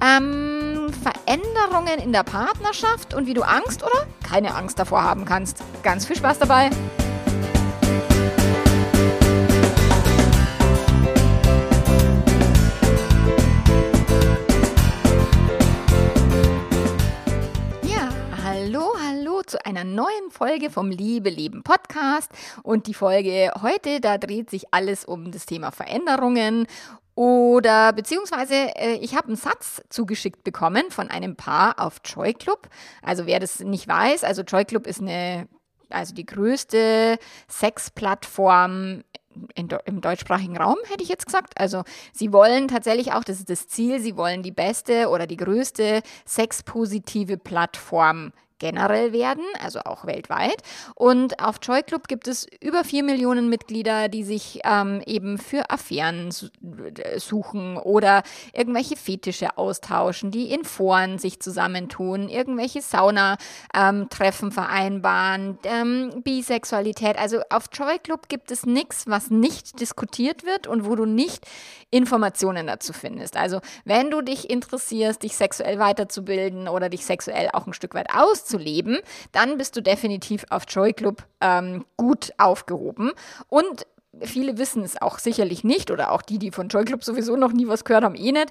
ähm, Veränderungen in der Partnerschaft und wie du Angst oder keine Angst davor haben kannst. Ganz viel Spaß dabei! Ja, hallo, hallo zu einer neuen Folge vom Liebe Leben Podcast. Und die Folge heute, da dreht sich alles um das Thema Veränderungen oder beziehungsweise äh, ich habe einen Satz zugeschickt bekommen von einem Paar auf Joy Club. Also wer das nicht weiß, also Joy Club ist eine, also die größte Sexplattform in, im deutschsprachigen Raum, hätte ich jetzt gesagt. Also sie wollen tatsächlich auch, das ist das Ziel, sie wollen die beste oder die größte sexpositive Plattform generell werden, also auch weltweit. Und auf Joy Club gibt es über vier Millionen Mitglieder, die sich ähm, eben für Affären suchen oder irgendwelche Fetische austauschen, die in Foren sich zusammentun, irgendwelche Sauna-Treffen ähm, vereinbaren, ähm, Bisexualität. Also auf Joy Club gibt es nichts, was nicht diskutiert wird und wo du nicht Informationen dazu findest. Also wenn du dich interessierst, dich sexuell weiterzubilden oder dich sexuell auch ein Stück weit auszubilden, zu leben, dann bist du definitiv auf Joy Club ähm, gut aufgehoben. Und viele wissen es auch sicherlich nicht oder auch die, die von Joy Club sowieso noch nie was gehört haben, eh nicht.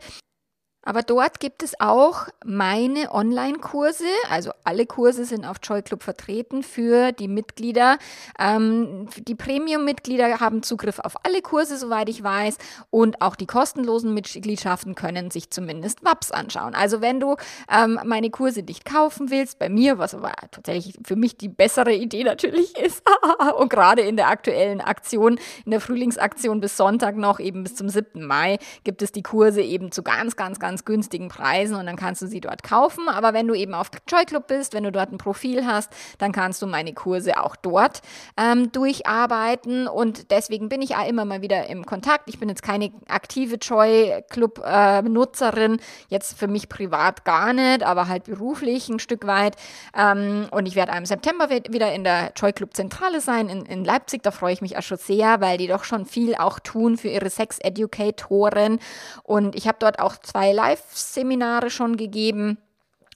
Aber dort gibt es auch meine Online-Kurse, also alle Kurse sind auf Joy Club vertreten für die Mitglieder. Ähm, die Premium-Mitglieder haben Zugriff auf alle Kurse, soweit ich weiß, und auch die kostenlosen Mitgliedschaften können sich zumindest WAPs anschauen. Also wenn du ähm, meine Kurse nicht kaufen willst, bei mir, was aber tatsächlich für mich die bessere Idee natürlich ist, und gerade in der aktuellen Aktion, in der Frühlingsaktion bis Sonntag noch, eben bis zum 7. Mai, gibt es die Kurse eben zu ganz, ganz, ganz ganz günstigen Preisen und dann kannst du sie dort kaufen. Aber wenn du eben auf Joy Club bist, wenn du dort ein Profil hast, dann kannst du meine Kurse auch dort ähm, durcharbeiten. Und deswegen bin ich auch immer mal wieder im Kontakt. Ich bin jetzt keine aktive Joy Club äh, Nutzerin, jetzt für mich privat gar nicht, aber halt beruflich ein Stück weit. Ähm, und ich werde im September wieder in der Joy Club Zentrale sein in, in Leipzig. Da freue ich mich auch schon sehr, weil die doch schon viel auch tun für ihre Sex-Educatoren. Und ich habe dort auch zwei Live-Seminare schon gegeben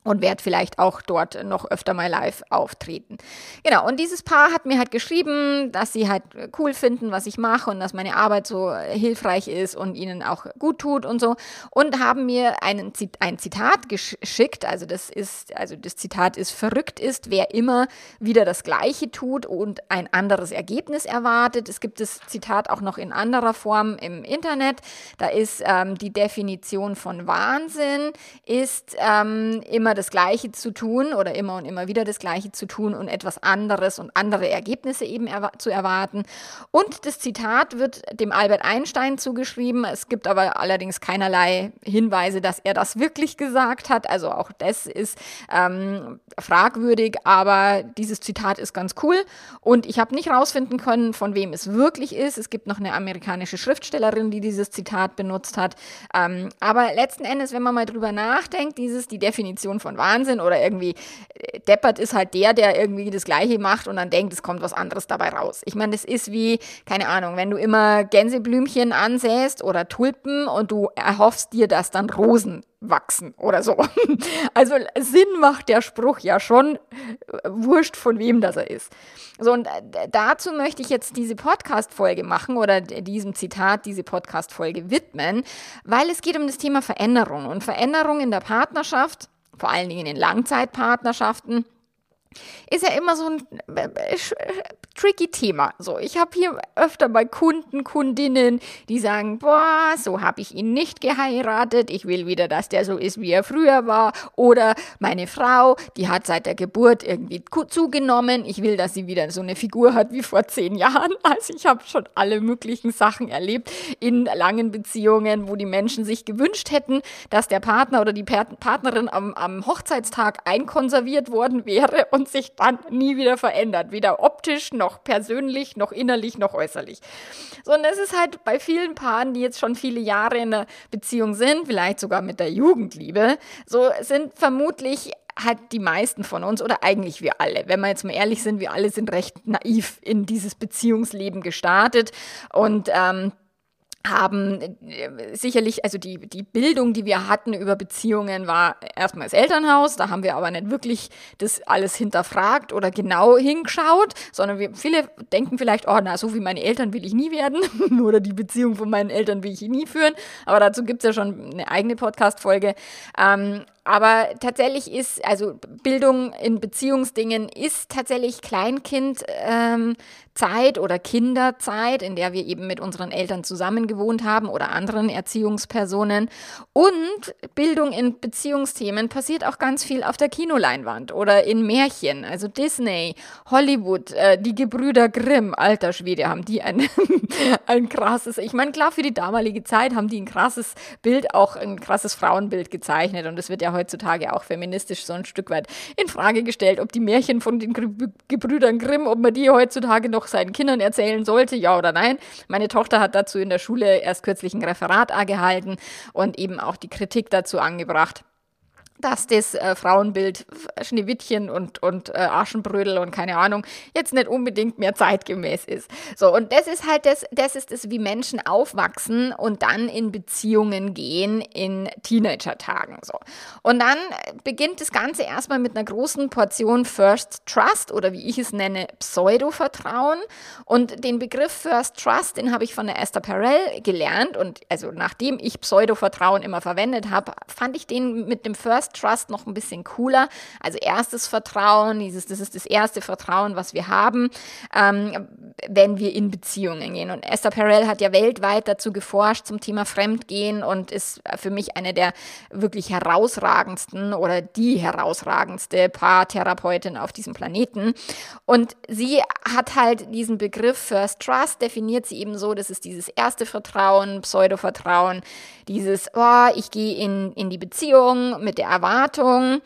und werde vielleicht auch dort noch öfter mal live auftreten. Genau, und dieses Paar hat mir halt geschrieben, dass sie halt cool finden, was ich mache und dass meine Arbeit so hilfreich ist und ihnen auch gut tut und so und haben mir einen, ein Zitat geschickt, also das ist, also das Zitat ist, verrückt ist, wer immer wieder das Gleiche tut und ein anderes Ergebnis erwartet. Es gibt das Zitat auch noch in anderer Form im Internet. Da ist ähm, die Definition von Wahnsinn, ist ähm, immer das Gleiche zu tun oder immer und immer wieder das Gleiche zu tun und etwas anderes und andere Ergebnisse eben erwa zu erwarten. Und das Zitat wird dem Albert Einstein zugeschrieben. Es gibt aber allerdings keinerlei Hinweise, dass er das wirklich gesagt hat. Also auch das ist ähm, fragwürdig, aber dieses Zitat ist ganz cool. Und ich habe nicht rausfinden können, von wem es wirklich ist. Es gibt noch eine amerikanische Schriftstellerin, die dieses Zitat benutzt hat. Ähm, aber letzten Endes, wenn man mal drüber nachdenkt, dieses die Definition von von Wahnsinn oder irgendwie äh, deppert ist halt der, der irgendwie das Gleiche macht und dann denkt, es kommt was anderes dabei raus. Ich meine, das ist wie, keine Ahnung, wenn du immer Gänseblümchen ansäst oder Tulpen und du erhoffst dir, dass dann Rosen wachsen oder so. Also Sinn macht der Spruch ja schon, äh, wurscht von wem das er ist. So, und äh, dazu möchte ich jetzt diese Podcast-Folge machen oder diesem Zitat diese Podcast-Folge widmen, weil es geht um das Thema Veränderung und Veränderung in der Partnerschaft vor allen Dingen in Langzeitpartnerschaften ist ja immer so ein äh, äh, tricky Thema. So, ich habe hier öfter mal Kunden, Kundinnen, die sagen, boah, so habe ich ihn nicht geheiratet, ich will wieder, dass der so ist, wie er früher war. Oder meine Frau, die hat seit der Geburt irgendwie zugenommen, ich will, dass sie wieder so eine Figur hat wie vor zehn Jahren. Also ich habe schon alle möglichen Sachen erlebt in langen Beziehungen, wo die Menschen sich gewünscht hätten, dass der Partner oder die Partnerin am, am Hochzeitstag einkonserviert worden wäre und und sich dann nie wieder verändert. Weder optisch, noch persönlich, noch innerlich, noch äußerlich. So, und es ist halt bei vielen Paaren, die jetzt schon viele Jahre in einer Beziehung sind, vielleicht sogar mit der Jugendliebe, so sind vermutlich hat die meisten von uns oder eigentlich wir alle, wenn wir jetzt mal ehrlich sind, wir alle sind recht naiv in dieses Beziehungsleben gestartet und ähm, haben äh, sicherlich, also die, die Bildung, die wir hatten über Beziehungen, war erstmal das Elternhaus. Da haben wir aber nicht wirklich das alles hinterfragt oder genau hingeschaut, sondern wir, viele denken vielleicht, oh, na, so wie meine Eltern will ich nie werden oder die Beziehung von meinen Eltern will ich nie führen. Aber dazu gibt es ja schon eine eigene Podcast-Folge. Ähm, aber tatsächlich ist, also Bildung in Beziehungsdingen ist tatsächlich Kleinkindzeit ähm, oder Kinderzeit, in der wir eben mit unseren Eltern zusammen gewohnt haben oder anderen Erziehungspersonen. Und Bildung in Beziehungsthemen passiert auch ganz viel auf der Kinoleinwand oder in Märchen. Also Disney, Hollywood, äh, die Gebrüder Grimm, alter Schwede, haben die ein, ein krasses, ich meine, klar, für die damalige Zeit haben die ein krasses Bild, auch ein krasses Frauenbild gezeichnet. Und es wird ja heutzutage auch feministisch so ein Stück weit in Frage gestellt, ob die Märchen von den Gebrüdern Grimm, ob man die heutzutage noch seinen Kindern erzählen sollte, ja oder nein. Meine Tochter hat dazu in der Schule erst kürzlich ein Referat gehalten und eben auch die Kritik dazu angebracht dass das äh, Frauenbild Schneewittchen und, und äh, Aschenbrödel und keine Ahnung jetzt nicht unbedingt mehr zeitgemäß ist. So, und das ist halt das, das ist das, wie Menschen aufwachsen und dann in Beziehungen gehen in Teenager-Tagen. So. Und dann beginnt das Ganze erstmal mit einer großen Portion First Trust oder wie ich es nenne, Pseudo-Vertrauen. Und den Begriff First Trust, den habe ich von der Esther Perel gelernt. Und also nachdem ich Pseudo-Vertrauen immer verwendet habe, fand ich den mit dem First First Trust noch ein bisschen cooler. Also erstes Vertrauen, dieses, das ist das erste Vertrauen, was wir haben, ähm, wenn wir in Beziehungen gehen. Und Esther Perel hat ja weltweit dazu geforscht zum Thema Fremdgehen und ist für mich eine der wirklich herausragendsten oder die herausragendste Paartherapeutin auf diesem Planeten. Und sie hat halt diesen Begriff First Trust, definiert sie eben so, das ist dieses erste Vertrauen, Pseudo-Vertrauen, dieses, oh, ich gehe in, in die Beziehung mit der Erwartung,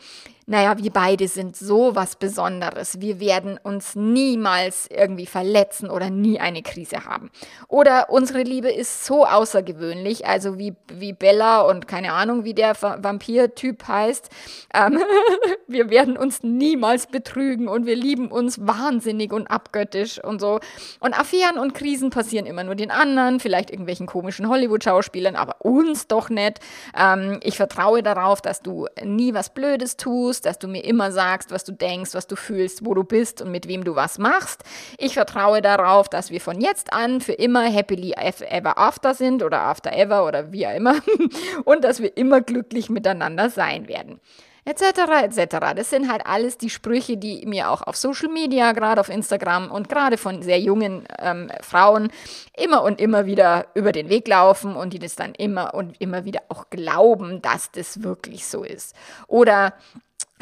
naja, wir beide sind so was Besonderes. Wir werden uns niemals irgendwie verletzen oder nie eine Krise haben. Oder unsere Liebe ist so außergewöhnlich, also wie, wie Bella und keine Ahnung, wie der Vampir-Typ heißt. Ähm, wir werden uns niemals betrügen und wir lieben uns wahnsinnig und abgöttisch und so. Und Affären und Krisen passieren immer nur den anderen, vielleicht irgendwelchen komischen Hollywood-Schauspielern, aber uns doch nicht. Ähm, ich vertraue darauf, dass du nie was Blödes tust dass du mir immer sagst, was du denkst, was du fühlst, wo du bist und mit wem du was machst. Ich vertraue darauf, dass wir von jetzt an für immer happily ever after sind oder after ever oder wie auch immer und dass wir immer glücklich miteinander sein werden etc. etc. Das sind halt alles die Sprüche, die mir auch auf Social Media, gerade auf Instagram und gerade von sehr jungen ähm, Frauen immer und immer wieder über den Weg laufen und die das dann immer und immer wieder auch glauben, dass das wirklich so ist. Oder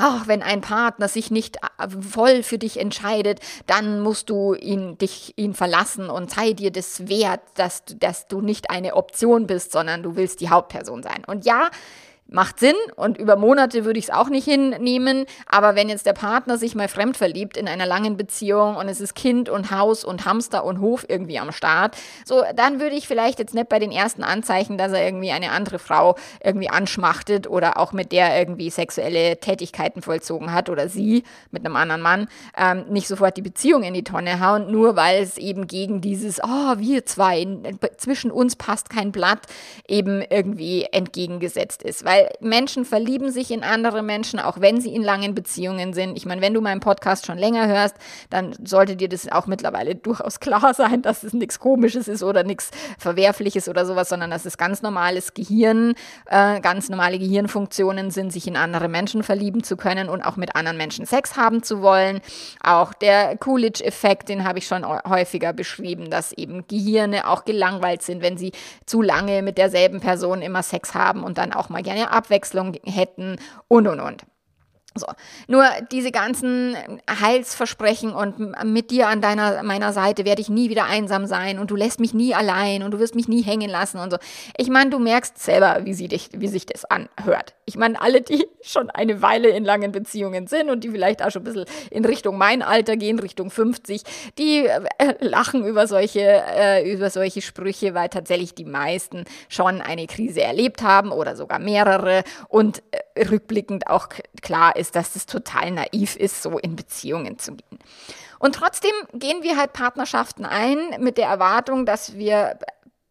Ach, wenn ein Partner sich nicht äh, voll für dich entscheidet, dann musst du ihn, dich, ihn verlassen und sei dir das wert, dass, dass du nicht eine Option bist, sondern du willst die Hauptperson sein. Und ja, macht Sinn und über Monate würde ich es auch nicht hinnehmen. Aber wenn jetzt der Partner sich mal fremd verliebt in einer langen Beziehung und es ist Kind und Haus und Hamster und Hof irgendwie am Start, so dann würde ich vielleicht jetzt nicht bei den ersten Anzeichen, dass er irgendwie eine andere Frau irgendwie anschmachtet oder auch mit der irgendwie sexuelle Tätigkeiten vollzogen hat oder sie mit einem anderen Mann, ähm, nicht sofort die Beziehung in die Tonne hauen, nur weil es eben gegen dieses, oh, wir zwei, zwischen uns passt kein Blatt, eben irgendwie entgegengesetzt ist. Weil weil Menschen verlieben sich in andere Menschen, auch wenn sie in langen Beziehungen sind. Ich meine, wenn du meinen Podcast schon länger hörst, dann sollte dir das auch mittlerweile durchaus klar sein, dass es nichts Komisches ist oder nichts Verwerfliches oder sowas, sondern dass es ganz normales Gehirn, äh, ganz normale Gehirnfunktionen sind, sich in andere Menschen verlieben zu können und auch mit anderen Menschen Sex haben zu wollen. Auch der Coolidge-Effekt, den habe ich schon häufiger beschrieben, dass eben Gehirne auch gelangweilt sind, wenn sie zu lange mit derselben Person immer Sex haben und dann auch mal gerne Abwechslung hätten und und und. So. Nur diese ganzen Heilsversprechen und mit dir an deiner, meiner Seite werde ich nie wieder einsam sein und du lässt mich nie allein und du wirst mich nie hängen lassen und so. Ich meine, du merkst selber, wie, sie dich, wie sich das anhört. Ich meine, alle, die schon eine Weile in langen Beziehungen sind und die vielleicht auch schon ein bisschen in Richtung mein Alter gehen, Richtung 50, die äh, lachen über solche, äh, über solche Sprüche, weil tatsächlich die meisten schon eine Krise erlebt haben oder sogar mehrere und äh, rückblickend auch klar ist, dass es total naiv ist, so in Beziehungen zu gehen. Und trotzdem gehen wir halt Partnerschaften ein mit der Erwartung, dass wir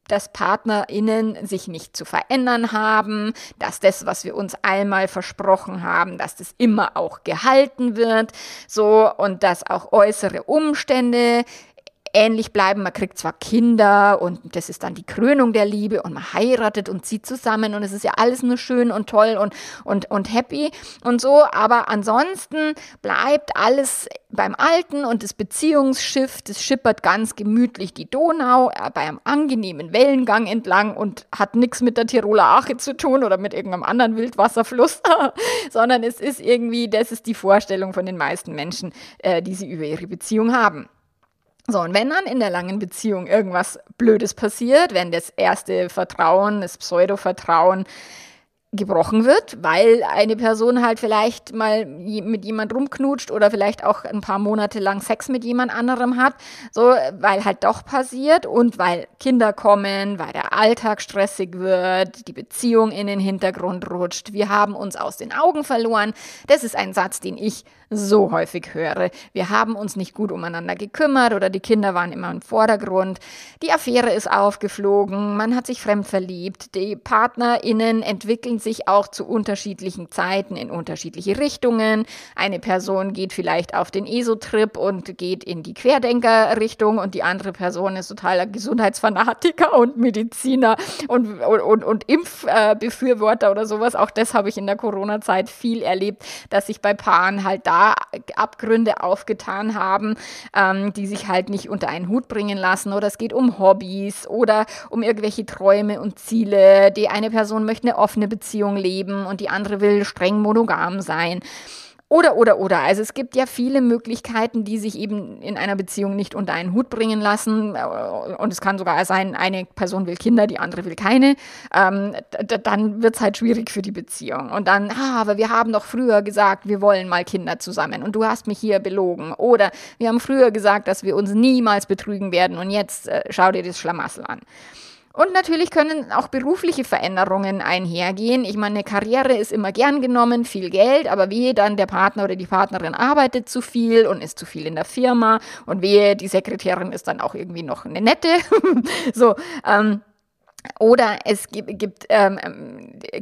dass PartnerInnen sich nicht zu verändern haben, dass das, was wir uns einmal versprochen haben, dass das immer auch gehalten wird, so und dass auch äußere Umstände ähnlich bleiben. Man kriegt zwar Kinder und das ist dann die Krönung der Liebe und man heiratet und zieht zusammen und es ist ja alles nur schön und toll und, und, und happy und so, aber ansonsten bleibt alles beim Alten und das Beziehungsschiff, das schippert ganz gemütlich die Donau äh, bei einem angenehmen Wellengang entlang und hat nichts mit der Tiroler Ache zu tun oder mit irgendeinem anderen Wildwasserfluss, sondern es ist irgendwie, das ist die Vorstellung von den meisten Menschen, äh, die sie über ihre Beziehung haben. So, und wenn dann in der langen Beziehung irgendwas Blödes passiert, wenn das erste Vertrauen, das Pseudo-Vertrauen gebrochen wird, weil eine Person halt vielleicht mal mit jemand rumknutscht oder vielleicht auch ein paar Monate lang Sex mit jemand anderem hat, so weil halt doch passiert und weil Kinder kommen, weil der Alltag stressig wird, die Beziehung in den Hintergrund rutscht, wir haben uns aus den Augen verloren. Das ist ein Satz, den ich so häufig höre. Wir haben uns nicht gut umeinander gekümmert oder die Kinder waren immer im Vordergrund. Die Affäre ist aufgeflogen, man hat sich fremd verliebt, die PartnerInnen entwickeln sich auch zu unterschiedlichen Zeiten in unterschiedliche Richtungen. Eine Person geht vielleicht auf den ESO-Trip und geht in die Querdenker-Richtung und die andere Person ist totaler Gesundheitsfanatiker und Mediziner und, und, und, und Impfbefürworter oder sowas. Auch das habe ich in der Corona-Zeit viel erlebt, dass sich bei Paaren halt da Abgründe aufgetan haben, ähm, die sich halt nicht unter einen Hut bringen lassen. Oder es geht um Hobbys oder um irgendwelche Träume und Ziele. Die eine Person möchte eine offene Beziehung Beziehung leben und die andere will streng monogam sein. Oder, oder, oder. Also es gibt ja viele Möglichkeiten, die sich eben in einer Beziehung nicht unter einen Hut bringen lassen. Und es kann sogar sein, eine Person will Kinder, die andere will keine. Ähm, dann wird es halt schwierig für die Beziehung. Und dann, ah, aber wir haben doch früher gesagt, wir wollen mal Kinder zusammen und du hast mich hier belogen. Oder wir haben früher gesagt, dass wir uns niemals betrügen werden und jetzt äh, schau dir das Schlamassel an. Und natürlich können auch berufliche Veränderungen einhergehen. Ich meine, eine Karriere ist immer gern genommen, viel Geld, aber wehe dann der Partner oder die Partnerin arbeitet zu viel und ist zu viel in der Firma und wehe die Sekretärin ist dann auch irgendwie noch eine nette. so, ähm, oder es gibt, gibt ähm,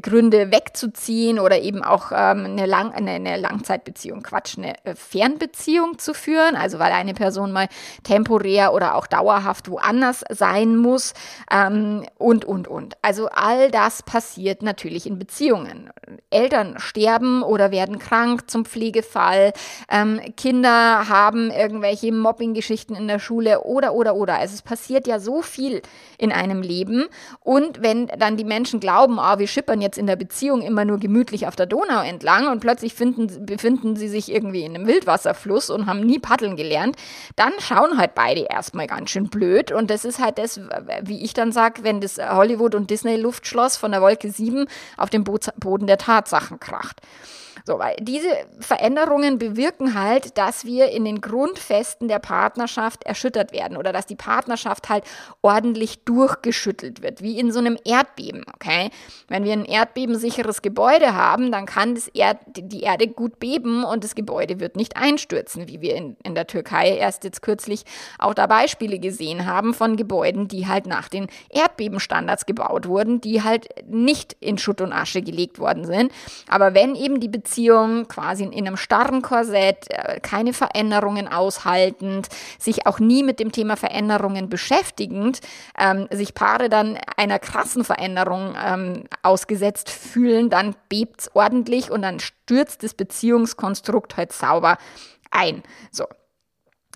Gründe wegzuziehen oder eben auch ähm, eine, Lang eine, eine, Langzeitbeziehung, Quatsch, eine äh, Fernbeziehung zu führen. Also weil eine Person mal temporär oder auch dauerhaft woanders sein muss ähm, und, und, und. Also all das passiert natürlich in Beziehungen. Eltern sterben oder werden krank zum Pflegefall. Ähm, Kinder haben irgendwelche Mobbing-Geschichten in der Schule oder, oder, oder. Also es passiert ja so viel in einem Leben. Und wenn dann die Menschen glauben, oh, wir schippern jetzt in der Beziehung immer nur gemütlich auf der Donau entlang und plötzlich finden, befinden sie sich irgendwie in einem Wildwasserfluss und haben nie paddeln gelernt, dann schauen halt beide erstmal ganz schön blöd. Und das ist halt das, wie ich dann sage, wenn das Hollywood- und Disney-Luftschloss von der Wolke 7 auf dem Boden der Tatsachen kracht. So, weil diese Veränderungen bewirken halt, dass wir in den Grundfesten der Partnerschaft erschüttert werden oder dass die Partnerschaft halt ordentlich durchgeschüttelt wird, wie in so einem Erdbeben, okay? Wenn wir ein erdbebensicheres Gebäude haben, dann kann das Erd die Erde gut beben und das Gebäude wird nicht einstürzen, wie wir in, in der Türkei erst jetzt kürzlich auch da Beispiele gesehen haben von Gebäuden, die halt nach den Erdbebenstandards gebaut wurden, die halt nicht in Schutt und Asche gelegt worden sind. Aber wenn eben die Beziehung Beziehung, quasi in einem starren Korsett, äh, keine Veränderungen aushaltend, sich auch nie mit dem Thema Veränderungen beschäftigend, ähm, sich Paare dann einer krassen Veränderung ähm, ausgesetzt fühlen, dann bebt es ordentlich und dann stürzt das Beziehungskonstrukt halt sauber ein. So.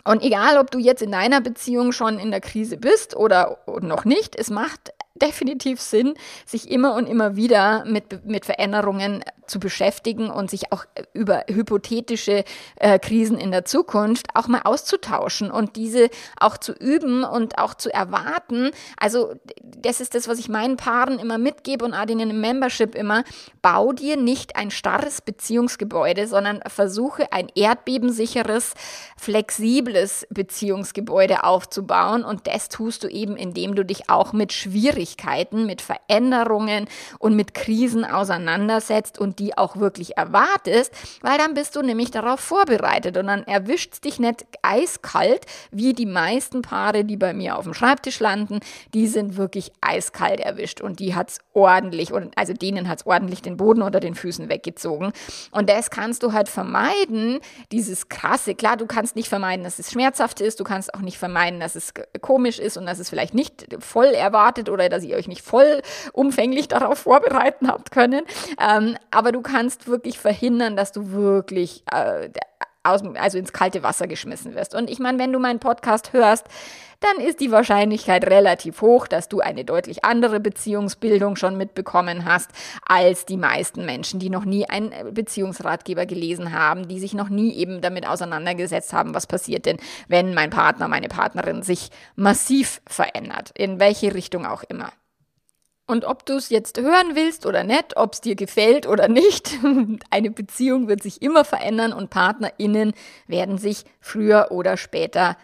Und egal, ob du jetzt in deiner Beziehung schon in der Krise bist oder noch nicht, es macht definitiv Sinn, sich immer und immer wieder mit, mit Veränderungen zu beschäftigen und sich auch über hypothetische äh, Krisen in der Zukunft auch mal auszutauschen und diese auch zu üben und auch zu erwarten. Also das ist das, was ich meinen Paaren immer mitgebe und auch denen im Membership immer. Bau dir nicht ein starres Beziehungsgebäude, sondern versuche ein erdbebensicheres, flexibles Beziehungsgebäude aufzubauen und das tust du eben, indem du dich auch mit Schwierigkeiten, mit Veränderungen und mit Krisen auseinandersetzt und die auch wirklich erwartest, weil dann bist du nämlich darauf vorbereitet und dann erwischt dich nicht eiskalt, wie die meisten Paare, die bei mir auf dem Schreibtisch landen, die sind wirklich eiskalt erwischt und die hat es ordentlich, also denen hat es ordentlich den Boden unter den Füßen weggezogen. Und das kannst du halt vermeiden, dieses krasse, klar, du kannst nicht vermeiden, dass es schmerzhaft ist, du kannst auch nicht vermeiden, dass es komisch ist und dass es vielleicht nicht voll erwartet oder dass ihr euch nicht voll umfänglich darauf vorbereiten habt können. Ähm, aber du kannst wirklich verhindern, dass du wirklich äh, aus, also ins kalte Wasser geschmissen wirst. Und ich meine, wenn du meinen Podcast hörst, dann ist die Wahrscheinlichkeit relativ hoch, dass du eine deutlich andere Beziehungsbildung schon mitbekommen hast als die meisten Menschen, die noch nie einen Beziehungsratgeber gelesen haben, die sich noch nie eben damit auseinandergesetzt haben, was passiert denn, wenn mein Partner, meine Partnerin sich massiv verändert, in welche Richtung auch immer. Und ob du es jetzt hören willst oder nicht, ob es dir gefällt oder nicht, eine Beziehung wird sich immer verändern und PartnerInnen werden sich früher oder später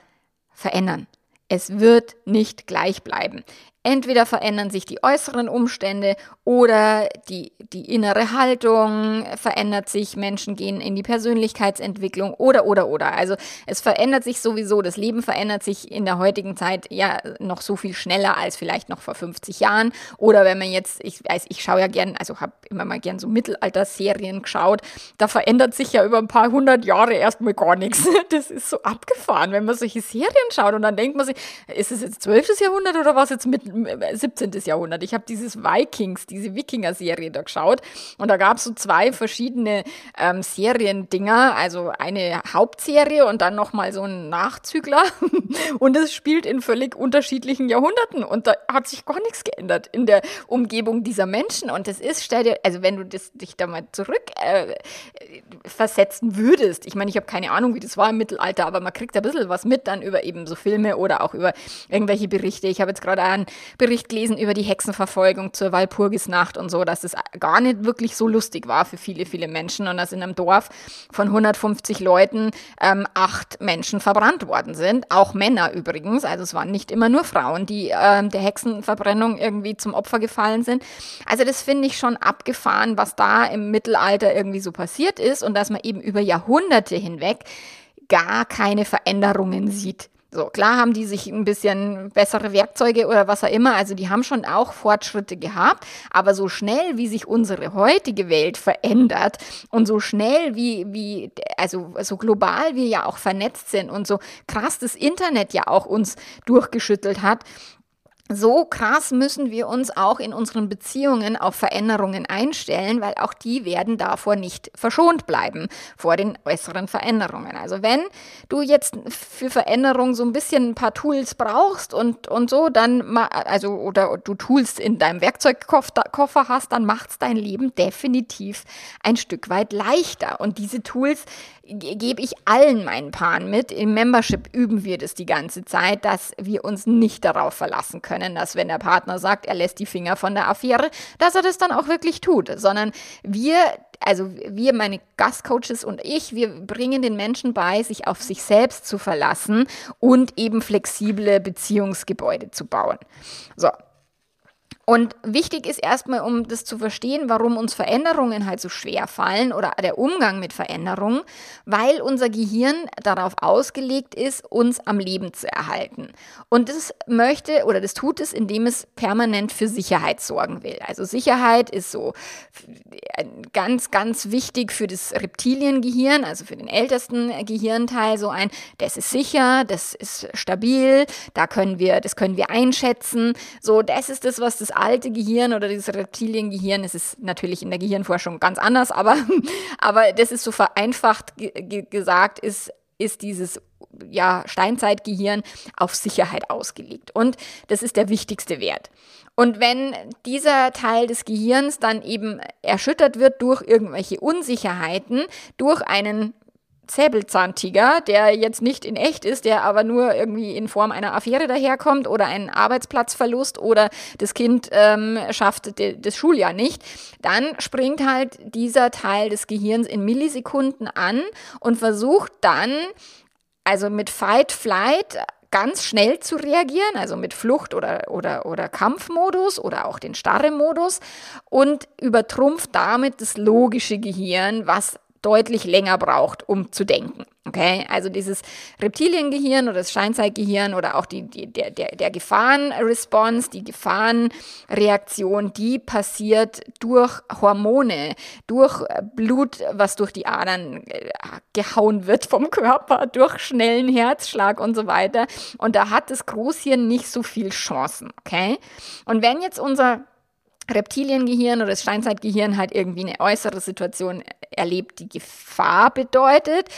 verändern. Es wird nicht gleich bleiben. Entweder verändern sich die äußeren Umstände oder die, die innere Haltung verändert sich, Menschen gehen in die Persönlichkeitsentwicklung oder, oder, oder. Also es verändert sich sowieso, das Leben verändert sich in der heutigen Zeit ja noch so viel schneller als vielleicht noch vor 50 Jahren. Oder wenn man jetzt, ich weiß, ich schaue ja gern, also habe immer mal gern so Mittelalter-Serien geschaut, da verändert sich ja über ein paar hundert Jahre erstmal gar nichts. Das ist so abgefahren, wenn man solche Serien schaut und dann denkt man sich, ist es jetzt 12. Jahrhundert oder was jetzt mit 17. Jahrhundert. Ich habe dieses Vikings, diese Wikinger-Serie da geschaut und da gab es so zwei verschiedene ähm, Seriendinger, also eine Hauptserie und dann nochmal so ein Nachzügler und es spielt in völlig unterschiedlichen Jahrhunderten und da hat sich gar nichts geändert in der Umgebung dieser Menschen und das ist, stell dir, also wenn du das, dich da mal zurück äh, versetzen würdest, ich meine, ich habe keine Ahnung, wie das war im Mittelalter, aber man kriegt ein bisschen was mit dann über eben so Filme oder auch über irgendwelche Berichte. Ich habe jetzt gerade einen Bericht gelesen über die Hexenverfolgung zur Walpurgisnacht und so, dass es gar nicht wirklich so lustig war für viele, viele Menschen und dass in einem Dorf von 150 Leuten ähm, acht Menschen verbrannt worden sind, auch Männer übrigens, also es waren nicht immer nur Frauen, die ähm, der Hexenverbrennung irgendwie zum Opfer gefallen sind. Also das finde ich schon abgefahren, was da im Mittelalter irgendwie so passiert ist und dass man eben über Jahrhunderte hinweg gar keine Veränderungen sieht. So, klar haben die sich ein bisschen bessere Werkzeuge oder was auch immer, also die haben schon auch Fortschritte gehabt, aber so schnell, wie sich unsere heutige Welt verändert und so schnell, wie, wie, also so global wir ja auch vernetzt sind und so krass das Internet ja auch uns durchgeschüttelt hat, so krass müssen wir uns auch in unseren Beziehungen auf Veränderungen einstellen, weil auch die werden davor nicht verschont bleiben, vor den äußeren Veränderungen. Also wenn du jetzt für Veränderung so ein bisschen ein paar Tools brauchst und, und so, dann, also, oder du Tools in deinem Werkzeugkoffer hast, dann macht's dein Leben definitiv ein Stück weit leichter. Und diese Tools gebe ich allen meinen Paaren mit. Im Membership üben wir das die ganze Zeit, dass wir uns nicht darauf verlassen können, dass wenn der Partner sagt, er lässt die Finger von der Affäre, dass er das dann auch wirklich tut, sondern wir also wir, meine Gastcoaches und ich, wir bringen den Menschen bei, sich auf sich selbst zu verlassen und eben flexible Beziehungsgebäude zu bauen. So, und wichtig ist erstmal, um das zu verstehen, warum uns Veränderungen halt so schwer fallen oder der Umgang mit Veränderungen, weil unser Gehirn darauf ausgelegt ist, uns am Leben zu erhalten. Und das möchte oder das tut es, indem es permanent für Sicherheit sorgen will. Also Sicherheit ist so ganz, ganz wichtig für das Reptiliengehirn, also für den ältesten Gehirnteil, so ein, das ist sicher, das ist stabil, da können wir, das können wir einschätzen. So, das ist das, was das alte Gehirn oder dieses Reptiliengehirn, es ist natürlich in der Gehirnforschung ganz anders, aber, aber das ist so vereinfacht gesagt, ist, ist dieses ja, Steinzeitgehirn auf Sicherheit ausgelegt. Und das ist der wichtigste Wert. Und wenn dieser Teil des Gehirns dann eben erschüttert wird durch irgendwelche Unsicherheiten, durch einen Säbelzahntiger, der jetzt nicht in echt ist, der aber nur irgendwie in Form einer Affäre daherkommt oder einen Arbeitsplatzverlust oder das Kind ähm, schafft das Schuljahr nicht, dann springt halt dieser Teil des Gehirns in Millisekunden an und versucht dann, also mit Fight, Flight, ganz schnell zu reagieren, also mit Flucht- oder, oder, oder Kampfmodus oder auch den Starre-Modus und übertrumpft damit das logische Gehirn, was deutlich länger braucht, um zu denken. Okay, also dieses Reptiliengehirn oder das Scheinzeitgehirn oder auch die, die, der, der, der Gefahrenresponse, die Gefahrenreaktion, die passiert durch Hormone, durch Blut, was durch die Adern äh, gehauen wird vom Körper, durch schnellen Herzschlag und so weiter. Und da hat das Großhirn nicht so viel Chancen. Okay, und wenn jetzt unser Reptiliengehirn oder das Steinzeitgehirn halt irgendwie eine äußere Situation erlebt, die Gefahr bedeutet,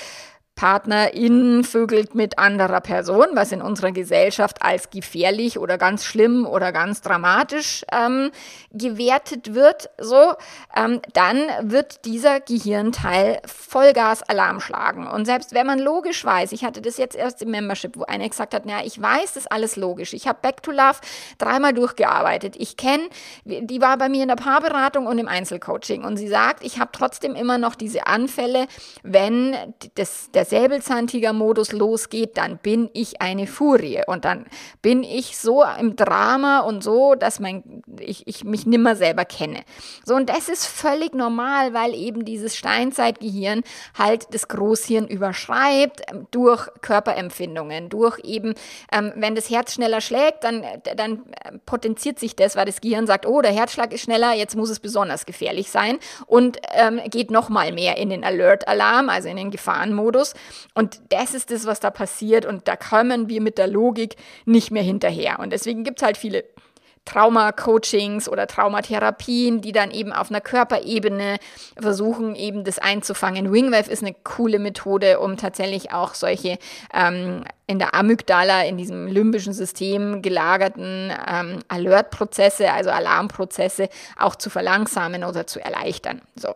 Partnerin vögelt mit anderer Person, was in unserer Gesellschaft als gefährlich oder ganz schlimm oder ganz dramatisch ähm, gewertet wird, so, ähm, dann wird dieser Gehirnteil Vollgas Alarm schlagen. Und selbst wenn man logisch weiß, ich hatte das jetzt erst im Membership, wo einer gesagt hat, na, ich weiß das alles logisch. Ich habe Back to Love dreimal durchgearbeitet. Ich kenne, die war bei mir in der Paarberatung und im Einzelcoaching und sie sagt, ich habe trotzdem immer noch diese Anfälle, wenn das, das Säbelzahntiger-Modus losgeht, dann bin ich eine Furie und dann bin ich so im Drama und so, dass mein, ich, ich mich nimmer selber kenne. So, und das ist völlig normal, weil eben dieses Steinzeitgehirn halt das Großhirn überschreibt ähm, durch Körperempfindungen, durch eben, ähm, wenn das Herz schneller schlägt, dann, dann äh, potenziert sich das, weil das Gehirn sagt, oh, der Herzschlag ist schneller, jetzt muss es besonders gefährlich sein und ähm, geht nochmal mehr in den Alert-Alarm, also in den Gefahrenmodus. Und das ist das, was da passiert. Und da kommen wir mit der Logik nicht mehr hinterher. Und deswegen gibt es halt viele Trauma-Coachings oder Traumatherapien, die dann eben auf einer Körperebene versuchen, eben das einzufangen. Wingwave ist eine coole Methode, um tatsächlich auch solche ähm, in der Amygdala, in diesem limbischen System gelagerten ähm, Alert-Prozesse, also Alarmprozesse, auch zu verlangsamen oder zu erleichtern. So.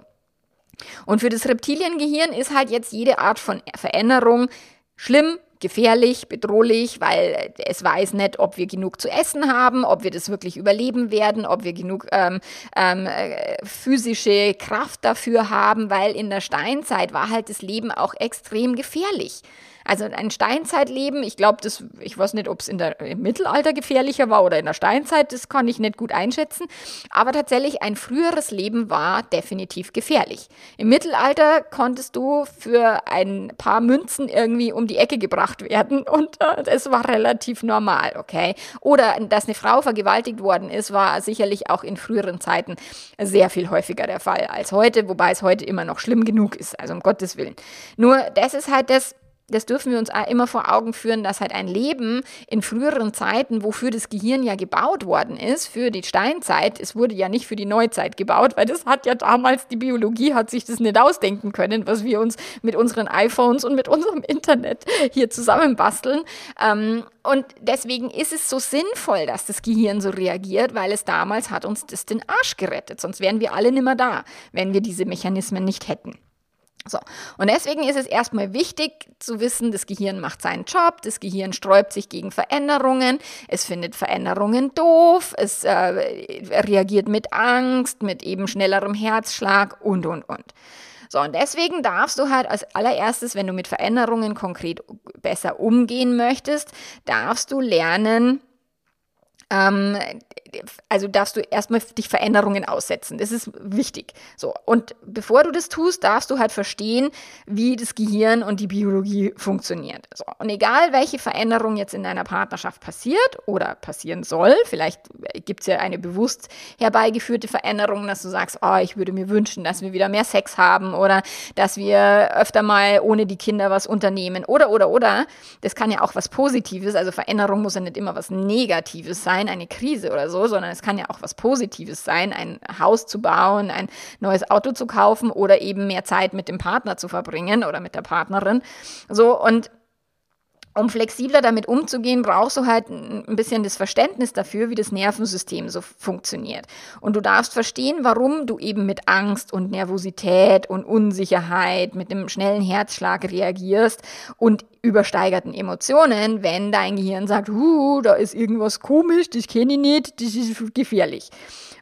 Und für das Reptiliengehirn ist halt jetzt jede Art von Veränderung schlimm, gefährlich, bedrohlich, weil es weiß nicht, ob wir genug zu essen haben, ob wir das wirklich überleben werden, ob wir genug ähm, ähm, äh, physische Kraft dafür haben, weil in der Steinzeit war halt das Leben auch extrem gefährlich. Also ein Steinzeitleben, ich glaube, das, ich weiß nicht, ob es im Mittelalter gefährlicher war oder in der Steinzeit, das kann ich nicht gut einschätzen. Aber tatsächlich ein früheres Leben war definitiv gefährlich. Im Mittelalter konntest du für ein paar Münzen irgendwie um die Ecke gebracht werden und äh, es war relativ normal, okay? Oder dass eine Frau vergewaltigt worden ist, war sicherlich auch in früheren Zeiten sehr viel häufiger der Fall als heute, wobei es heute immer noch schlimm genug ist, also um Gottes Willen. Nur das ist halt das, das dürfen wir uns immer vor Augen führen, dass halt ein Leben in früheren Zeiten, wofür das Gehirn ja gebaut worden ist, für die Steinzeit, es wurde ja nicht für die Neuzeit gebaut, weil das hat ja damals, die Biologie hat sich das nicht ausdenken können, was wir uns mit unseren iPhones und mit unserem Internet hier zusammenbasteln. Ähm, und deswegen ist es so sinnvoll, dass das Gehirn so reagiert, weil es damals hat uns das den Arsch gerettet. Sonst wären wir alle nimmer da, wenn wir diese Mechanismen nicht hätten. So. Und deswegen ist es erstmal wichtig zu wissen, das Gehirn macht seinen Job, das Gehirn sträubt sich gegen Veränderungen, es findet Veränderungen doof, es äh, reagiert mit Angst, mit eben schnellerem Herzschlag und, und, und. So, und deswegen darfst du halt als allererstes, wenn du mit Veränderungen konkret besser umgehen möchtest, darfst du lernen, ähm, also darfst du erstmal dich Veränderungen aussetzen. Das ist wichtig. So. Und bevor du das tust, darfst du halt verstehen, wie das Gehirn und die Biologie funktioniert. So. Und egal, welche Veränderung jetzt in deiner Partnerschaft passiert oder passieren soll, vielleicht gibt es ja eine bewusst herbeigeführte Veränderung, dass du sagst, oh, ich würde mir wünschen, dass wir wieder mehr Sex haben oder dass wir öfter mal ohne die Kinder was unternehmen oder, oder, oder. Das kann ja auch was Positives. Also Veränderung muss ja nicht immer was Negatives sein, eine Krise oder so sondern es kann ja auch was Positives sein, ein Haus zu bauen, ein neues Auto zu kaufen oder eben mehr Zeit mit dem Partner zu verbringen oder mit der Partnerin. So und um flexibler damit umzugehen, brauchst du halt ein bisschen das Verständnis dafür, wie das Nervensystem so funktioniert. Und du darfst verstehen, warum du eben mit Angst und Nervosität und Unsicherheit, mit einem schnellen Herzschlag reagierst und übersteigerten Emotionen, wenn dein Gehirn sagt, huh, da ist irgendwas komisch, das kenne ich nicht, das ist gefährlich.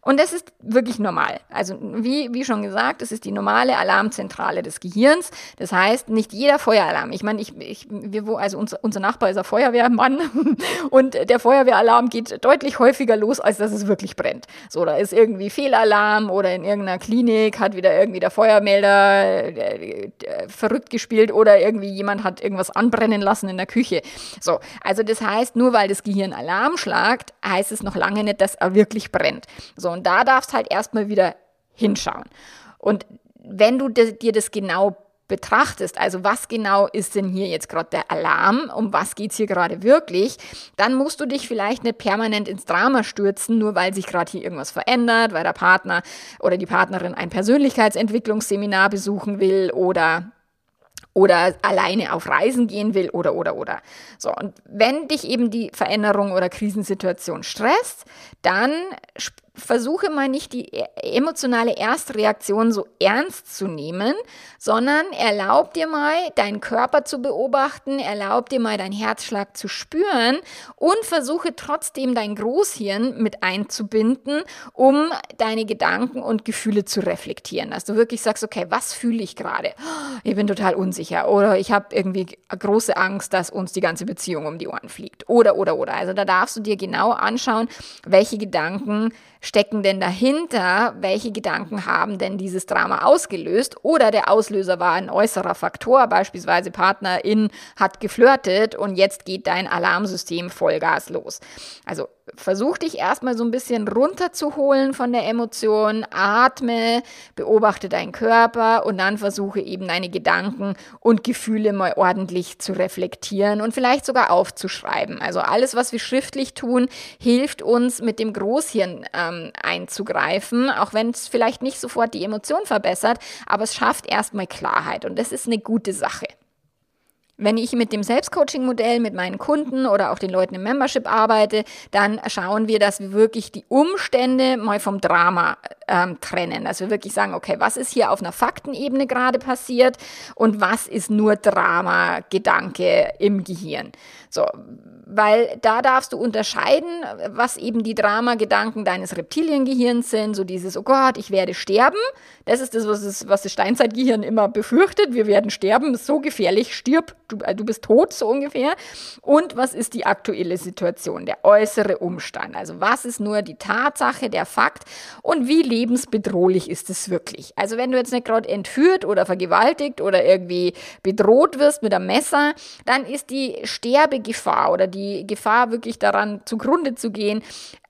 Und das ist wirklich normal. Also wie, wie schon gesagt, es ist die normale Alarmzentrale des Gehirns. Das heißt, nicht jeder Feueralarm. Ich meine, ich, ich, wir, also unser, unser Nachbar ist ein Feuerwehrmann und der Feuerwehralarm geht deutlich häufiger los, als dass es wirklich brennt. So, da ist irgendwie Fehlalarm oder in irgendeiner Klinik hat wieder irgendwie der Feuermelder äh, äh, verrückt gespielt oder irgendwie jemand hat irgendwas anbrennen lassen in der Küche. So, also das heißt, nur weil das Gehirn Alarm schlagt, heißt es noch lange nicht, dass er wirklich brennt. So, und da darfst halt erstmal wieder hinschauen. Und wenn du dir das genau betrachtest, also was genau ist denn hier jetzt gerade der Alarm, um was geht es hier gerade wirklich, dann musst du dich vielleicht nicht permanent ins Drama stürzen, nur weil sich gerade hier irgendwas verändert, weil der Partner oder die Partnerin ein Persönlichkeitsentwicklungsseminar besuchen will oder oder alleine auf Reisen gehen will oder oder oder. So, und wenn dich eben die Veränderung oder Krisensituation stresst, dann versuche mal nicht die e-, emotionale Erstreaktion so ernst zu nehmen, sondern erlaub dir mal, deinen Körper zu beobachten, erlaub dir mal, deinen Herzschlag zu spüren und versuche trotzdem dein Großhirn mit einzubinden, um deine Gedanken und Gefühle zu reflektieren. Dass du wirklich sagst, okay, was fühle ich gerade? Ich bin total unsicher oder ich habe irgendwie große Angst, dass uns die ganze Beziehung um die Ohren fliegt. Oder, oder, oder. Also da darfst du dir genau anschauen, welche Gedanken stecken denn dahinter? Welche Gedanken haben denn dieses Drama ausgelöst? Oder der Auslöser war ein äußerer Faktor, beispielsweise Partnerin hat geflirtet und jetzt geht dein Alarmsystem Vollgas los. Also versuch dich erstmal so ein bisschen runterzuholen von der Emotion, atme, beobachte deinen Körper und dann versuche eben deine Gedanken und Gefühle mal ordentlich zu reflektieren und vielleicht sogar aufzuschreiben. Also alles, was wir schriftlich tun, hilft uns mit dem Großhirn ähm, einzugreifen, auch wenn es vielleicht nicht sofort die Emotion verbessert, aber es schafft erstmal Klarheit und das ist eine gute Sache. Wenn ich mit dem Selbstcoaching-Modell mit meinen Kunden oder auch den Leuten im Membership arbeite, dann schauen wir, dass wir wirklich die Umstände mal vom Drama ähm, trennen. Dass wir wirklich sagen, okay, was ist hier auf einer Faktenebene gerade passiert und was ist nur Drama, Gedanke im Gehirn. So, weil da darfst du unterscheiden, was eben die Drama-Gedanken deines Reptiliengehirns sind, so dieses, oh Gott, ich werde sterben. Das ist das, was, es, was das Steinzeitgehirn immer befürchtet. Wir werden sterben, so gefährlich, stirb, du, äh, du bist tot, so ungefähr. Und was ist die aktuelle Situation, der äußere Umstand? Also was ist nur die Tatsache, der Fakt und wie lebensbedrohlich ist es wirklich? Also wenn du jetzt nicht gerade entführt oder vergewaltigt oder irgendwie bedroht wirst mit einem Messer, dann ist die Sterbegefahr oder die Gefahr wirklich daran zugrunde zu gehen,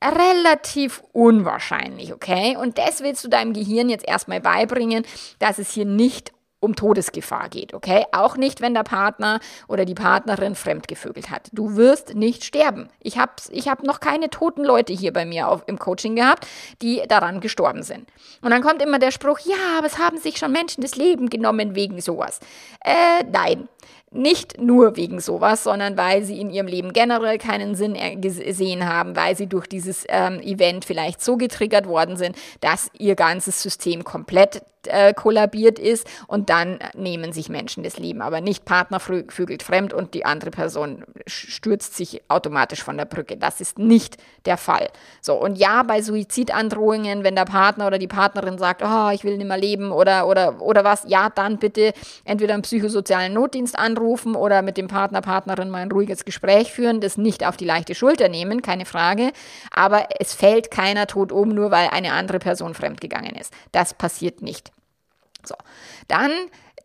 relativ unwahrscheinlich, okay? Und das willst du deinem Gehirn jetzt erstmal beibringen, dass es hier nicht um Todesgefahr geht, okay? Auch nicht, wenn der Partner oder die Partnerin fremdgevögelt hat. Du wirst nicht sterben. Ich habe ich hab noch keine toten Leute hier bei mir auf, im Coaching gehabt, die daran gestorben sind. Und dann kommt immer der Spruch, ja, aber es haben sich schon Menschen das Leben genommen wegen sowas. Äh, nein. Nicht nur wegen sowas, sondern weil sie in ihrem Leben generell keinen Sinn gesehen haben, weil sie durch dieses ähm, Event vielleicht so getriggert worden sind, dass ihr ganzes System komplett äh, kollabiert ist und dann nehmen sich Menschen das Leben. Aber nicht Partner vögelt fremd und die andere Person stürzt sich automatisch von der Brücke. Das ist nicht der Fall. So, und ja, bei Suizidandrohungen, wenn der Partner oder die Partnerin sagt, oh, ich will nicht mehr leben oder, oder, oder was, ja, dann bitte entweder einen psychosozialen Notdienst anrufen oder mit dem Partner, Partnerin mal ein ruhiges Gespräch führen, das nicht auf die leichte Schulter nehmen, keine Frage. Aber es fällt keiner tot um, nur weil eine andere Person fremdgegangen ist. Das passiert nicht. So, dann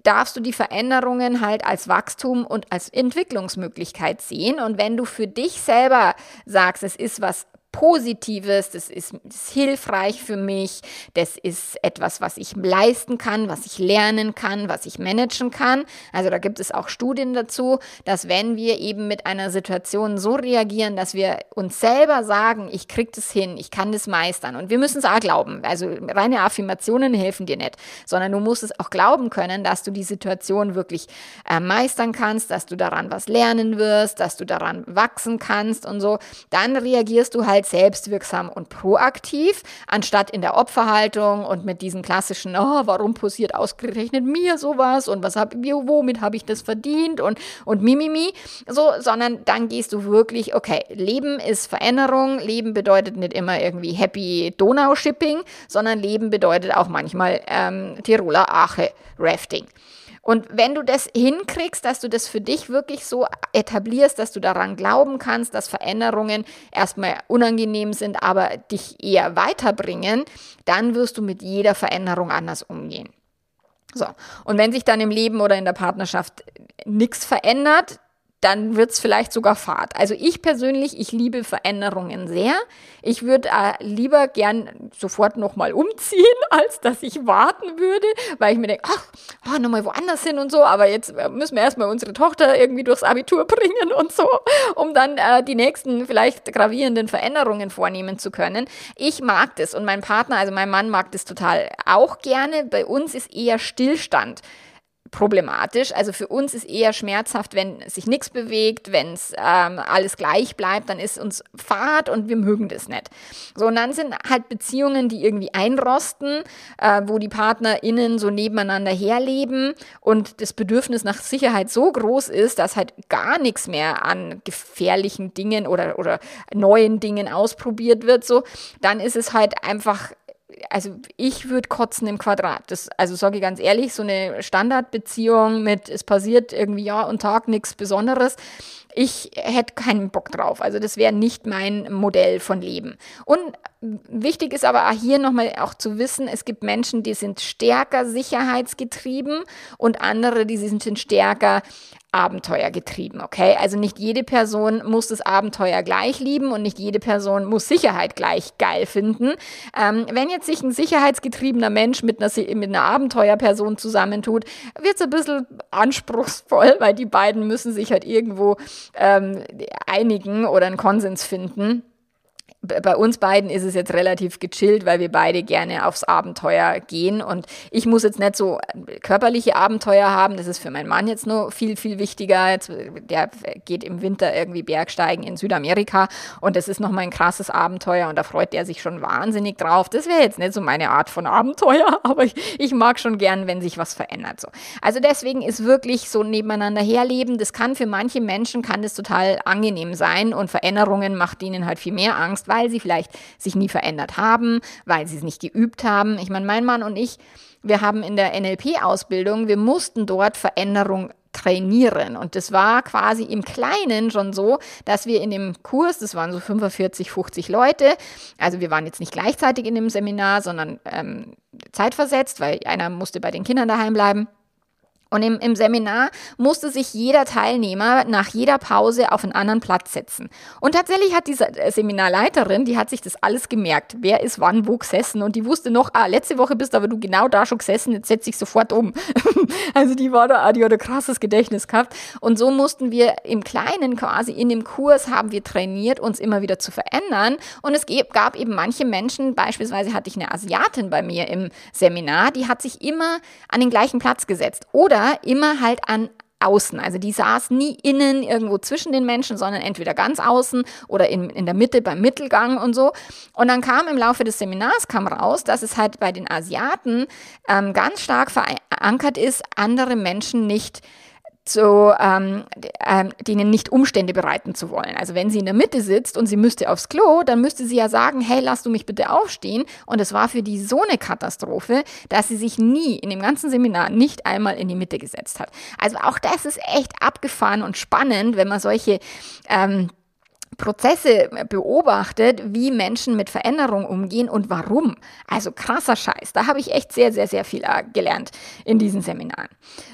darfst du die Veränderungen halt als Wachstum und als Entwicklungsmöglichkeit sehen. Und wenn du für dich selber sagst, es ist was Positives, das ist, ist hilfreich für mich, das ist etwas, was ich leisten kann, was ich lernen kann, was ich managen kann. Also da gibt es auch Studien dazu, dass wenn wir eben mit einer Situation so reagieren, dass wir uns selber sagen, ich krieg das hin, ich kann das meistern und wir müssen es auch glauben. Also reine Affirmationen helfen dir nicht, sondern du musst es auch glauben können, dass du die Situation wirklich äh, meistern kannst, dass du daran was lernen wirst, dass du daran wachsen kannst und so. Dann reagierst du halt selbstwirksam und proaktiv, anstatt in der Opferhaltung und mit diesen klassischen, oh, warum passiert ausgerechnet mir sowas und was hab, womit habe ich das verdient und, und mimimi, so, sondern dann gehst du wirklich, okay, Leben ist Veränderung, Leben bedeutet nicht immer irgendwie Happy Donau-Shipping, sondern Leben bedeutet auch manchmal ähm, Tiroler Ache Rafting. Und wenn du das hinkriegst, dass du das für dich wirklich so etablierst, dass du daran glauben kannst, dass Veränderungen erstmal unangenehm sind, aber dich eher weiterbringen, dann wirst du mit jeder Veränderung anders umgehen. So. Und wenn sich dann im Leben oder in der Partnerschaft nichts verändert, dann wird es vielleicht sogar Fahrt. Also ich persönlich, ich liebe Veränderungen sehr. Ich würde äh, lieber gern sofort nochmal umziehen, als dass ich warten würde, weil ich mir denke, ach, oh, nochmal woanders hin und so, aber jetzt äh, müssen wir erstmal unsere Tochter irgendwie durchs Abitur bringen und so, um dann äh, die nächsten vielleicht gravierenden Veränderungen vornehmen zu können. Ich mag das und mein Partner, also mein Mann mag das total auch gerne. Bei uns ist eher Stillstand problematisch. Also für uns ist eher schmerzhaft, wenn sich nichts bewegt, wenn es ähm, alles gleich bleibt, dann ist uns Fahrt und wir mögen das nicht. So, und dann sind halt Beziehungen, die irgendwie einrosten, äh, wo die PartnerInnen so nebeneinander herleben und das Bedürfnis nach Sicherheit so groß ist, dass halt gar nichts mehr an gefährlichen Dingen oder, oder neuen Dingen ausprobiert wird, so, dann ist es halt einfach also ich würde kotzen im Quadrat. Das, also sage ich ganz ehrlich, so eine Standardbeziehung mit, es passiert irgendwie Jahr und Tag nichts Besonderes. Ich hätte keinen Bock drauf. Also das wäre nicht mein Modell von Leben. Und wichtig ist aber hier nochmal auch zu wissen, es gibt Menschen, die sind stärker sicherheitsgetrieben und andere, die sind stärker Abenteuer getrieben, okay? Also nicht jede Person muss das Abenteuer gleich lieben und nicht jede Person muss Sicherheit gleich geil finden. Ähm, wenn jetzt sich ein sicherheitsgetriebener Mensch mit einer, mit einer Abenteuerperson zusammentut, wird es ein bisschen anspruchsvoll, weil die beiden müssen sich halt irgendwo ähm, einigen oder einen Konsens finden bei uns beiden ist es jetzt relativ gechillt, weil wir beide gerne aufs Abenteuer gehen. Und ich muss jetzt nicht so körperliche Abenteuer haben. Das ist für meinen Mann jetzt nur viel, viel wichtiger. Jetzt, der geht im Winter irgendwie Bergsteigen in Südamerika und das ist nochmal ein krasses Abenteuer und da freut der sich schon wahnsinnig drauf. Das wäre jetzt nicht so meine Art von Abenteuer, aber ich, ich mag schon gern, wenn sich was verändert. So. Also deswegen ist wirklich so nebeneinander herleben. Das kann für manche Menschen kann das total angenehm sein und Veränderungen macht ihnen halt viel mehr Angst, weil sie vielleicht sich nie verändert haben, weil sie es nicht geübt haben. Ich meine, mein Mann und ich, wir haben in der NLP-Ausbildung, wir mussten dort Veränderung trainieren. Und das war quasi im Kleinen schon so, dass wir in dem Kurs, das waren so 45, 50 Leute, also wir waren jetzt nicht gleichzeitig in dem Seminar, sondern ähm, zeitversetzt, weil einer musste bei den Kindern daheim bleiben. Und im, im, Seminar musste sich jeder Teilnehmer nach jeder Pause auf einen anderen Platz setzen. Und tatsächlich hat diese äh, Seminarleiterin, die hat sich das alles gemerkt, wer ist wann wo gesessen. Und die wusste noch, ah, letzte Woche bist aber du genau da schon gesessen, jetzt setze ich sofort um. also die war da, die hat ein krasses Gedächtnis gehabt. Und so mussten wir im Kleinen quasi in dem Kurs haben wir trainiert, uns immer wieder zu verändern. Und es gab eben manche Menschen, beispielsweise hatte ich eine Asiatin bei mir im Seminar, die hat sich immer an den gleichen Platz gesetzt. Oder immer halt an außen. Also die saß nie innen irgendwo zwischen den Menschen, sondern entweder ganz außen oder in, in der Mitte beim Mittelgang und so. Und dann kam im Laufe des Seminars kam raus, dass es halt bei den Asiaten ähm, ganz stark verankert ist, andere Menschen nicht so, ähm, ähm, denen nicht Umstände bereiten zu wollen. Also wenn sie in der Mitte sitzt und sie müsste aufs Klo, dann müsste sie ja sagen, hey, lass du mich bitte aufstehen. Und es war für die so eine Katastrophe, dass sie sich nie in dem ganzen Seminar nicht einmal in die Mitte gesetzt hat. Also auch das ist echt abgefahren und spannend, wenn man solche ähm, Prozesse beobachtet, wie Menschen mit Veränderung umgehen und warum. Also krasser Scheiß. Da habe ich echt sehr, sehr, sehr viel äh, gelernt in diesen Seminaren.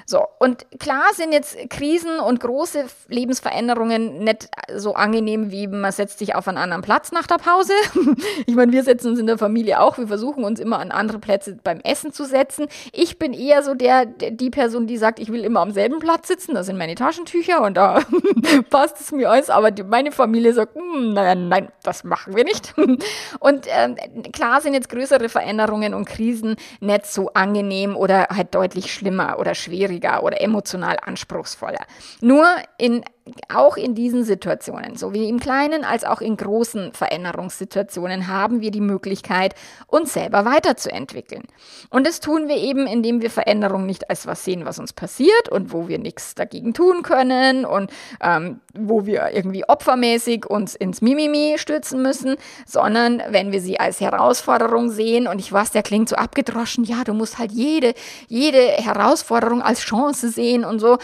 So, und klar sind jetzt Krisen und große Lebensveränderungen nicht so angenehm, wie man setzt sich auf einen anderen Platz nach der Pause. ich meine, wir setzen uns in der Familie auch. Wir versuchen uns immer an andere Plätze beim Essen zu setzen. Ich bin eher so der, die Person, die sagt, ich will immer am selben Platz sitzen. Das sind meine Taschentücher und da passt es mir alles. Aber meine Familie sagt, hm, nein, nein, das machen wir nicht. Und ähm, klar sind jetzt größere Veränderungen und Krisen nicht so angenehm oder halt deutlich schlimmer oder schwieriger oder emotional anspruchsvoller. Nur in auch in diesen Situationen, sowie im kleinen als auch in großen Veränderungssituationen, haben wir die Möglichkeit, uns selber weiterzuentwickeln. Und das tun wir eben, indem wir Veränderungen nicht als was sehen, was uns passiert und wo wir nichts dagegen tun können und ähm, wo wir irgendwie opfermäßig uns ins Mimimi stürzen müssen, sondern wenn wir sie als Herausforderung sehen und ich weiß, der klingt so abgedroschen, ja, du musst halt jede, jede Herausforderung als Chance sehen und so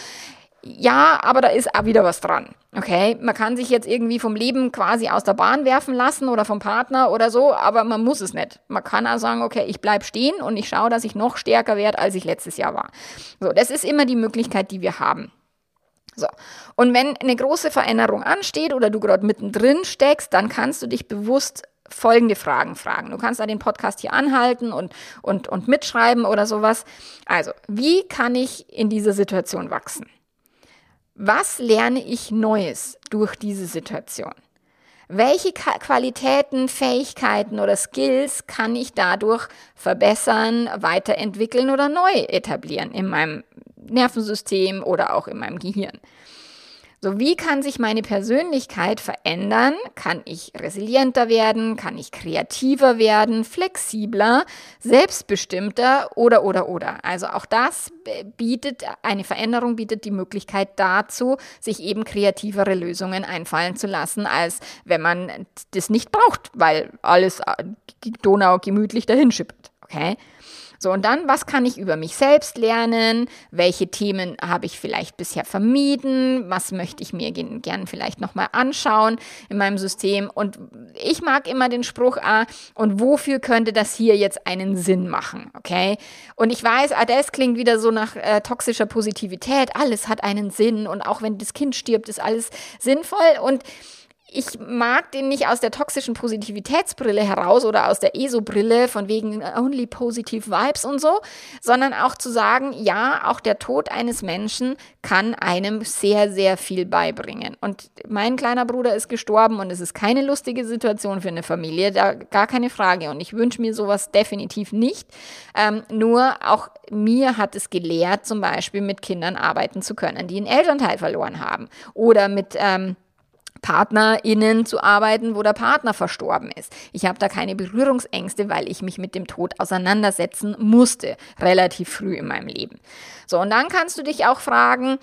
ja, aber da ist auch wieder was dran. Okay, man kann sich jetzt irgendwie vom Leben quasi aus der Bahn werfen lassen oder vom Partner oder so, aber man muss es nicht. Man kann auch sagen, okay, ich bleib stehen und ich schaue, dass ich noch stärker werde, als ich letztes Jahr war. So, das ist immer die Möglichkeit, die wir haben. So. Und wenn eine große Veränderung ansteht oder du gerade mittendrin steckst, dann kannst du dich bewusst folgende Fragen fragen. Du kannst da den Podcast hier anhalten und, und, und mitschreiben oder sowas. Also, wie kann ich in dieser Situation wachsen? Was lerne ich Neues durch diese Situation? Welche Qualitäten, Fähigkeiten oder Skills kann ich dadurch verbessern, weiterentwickeln oder neu etablieren in meinem Nervensystem oder auch in meinem Gehirn? So, wie kann sich meine Persönlichkeit verändern? Kann ich resilienter werden? Kann ich kreativer werden? Flexibler? Selbstbestimmter? Oder, oder, oder. Also auch das bietet, eine Veränderung bietet die Möglichkeit dazu, sich eben kreativere Lösungen einfallen zu lassen, als wenn man das nicht braucht, weil alles äh, Donau gemütlich dahin schippt. Okay? So, und dann, was kann ich über mich selbst lernen? Welche Themen habe ich vielleicht bisher vermieden? Was möchte ich mir gern vielleicht nochmal anschauen in meinem System? Und ich mag immer den Spruch, ah, und wofür könnte das hier jetzt einen Sinn machen? Okay? Und ich weiß, ah, das klingt wieder so nach äh, toxischer Positivität. Alles hat einen Sinn und auch wenn das Kind stirbt, ist alles sinnvoll. Und ich mag den nicht aus der toxischen Positivitätsbrille heraus oder aus der ESO-Brille von wegen only positive vibes und so, sondern auch zu sagen, ja, auch der Tod eines Menschen kann einem sehr, sehr viel beibringen. Und mein kleiner Bruder ist gestorben und es ist keine lustige Situation für eine Familie, da gar keine Frage. Und ich wünsche mir sowas definitiv nicht. Ähm, nur auch mir hat es gelehrt, zum Beispiel mit Kindern arbeiten zu können, die einen Elternteil verloren haben oder mit ähm, PartnerInnen zu arbeiten, wo der Partner verstorben ist. Ich habe da keine Berührungsängste, weil ich mich mit dem Tod auseinandersetzen musste, relativ früh in meinem Leben. So, und dann kannst du dich auch fragen,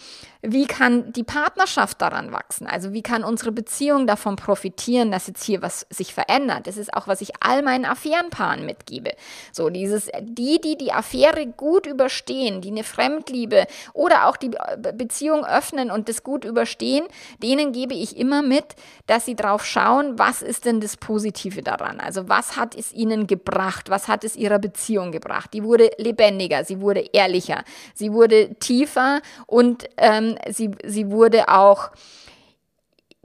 wie kann die Partnerschaft daran wachsen? Also wie kann unsere Beziehung davon profitieren, dass jetzt hier was sich verändert? Das ist auch, was ich all meinen Affärenpaaren mitgebe. So dieses, die, die die Affäre gut überstehen, die eine Fremdliebe oder auch die Beziehung öffnen und das gut überstehen, denen gebe ich immer mit, dass sie drauf schauen, was ist denn das Positive daran? Also was hat es ihnen gebracht? Was hat es ihrer Beziehung gebracht? Die wurde lebendiger, sie wurde ehrlicher, sie wurde tiefer und ähm, sie, sie wurde auch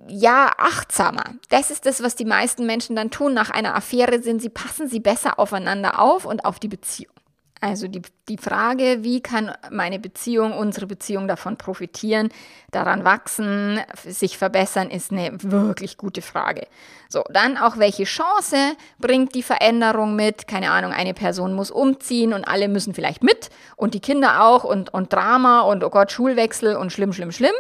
ja, achtsamer. Das ist das, was die meisten Menschen dann tun nach einer Affäre, sind sie passen sie besser aufeinander auf und auf die Beziehung. Also die, die Frage, wie kann meine Beziehung, unsere Beziehung davon profitieren, daran wachsen, sich verbessern, ist eine wirklich gute Frage. So, dann auch, welche Chance bringt die Veränderung mit? Keine Ahnung, eine Person muss umziehen und alle müssen vielleicht mit und die Kinder auch und, und Drama und oh Gott, Schulwechsel und schlimm, schlimm, schlimm.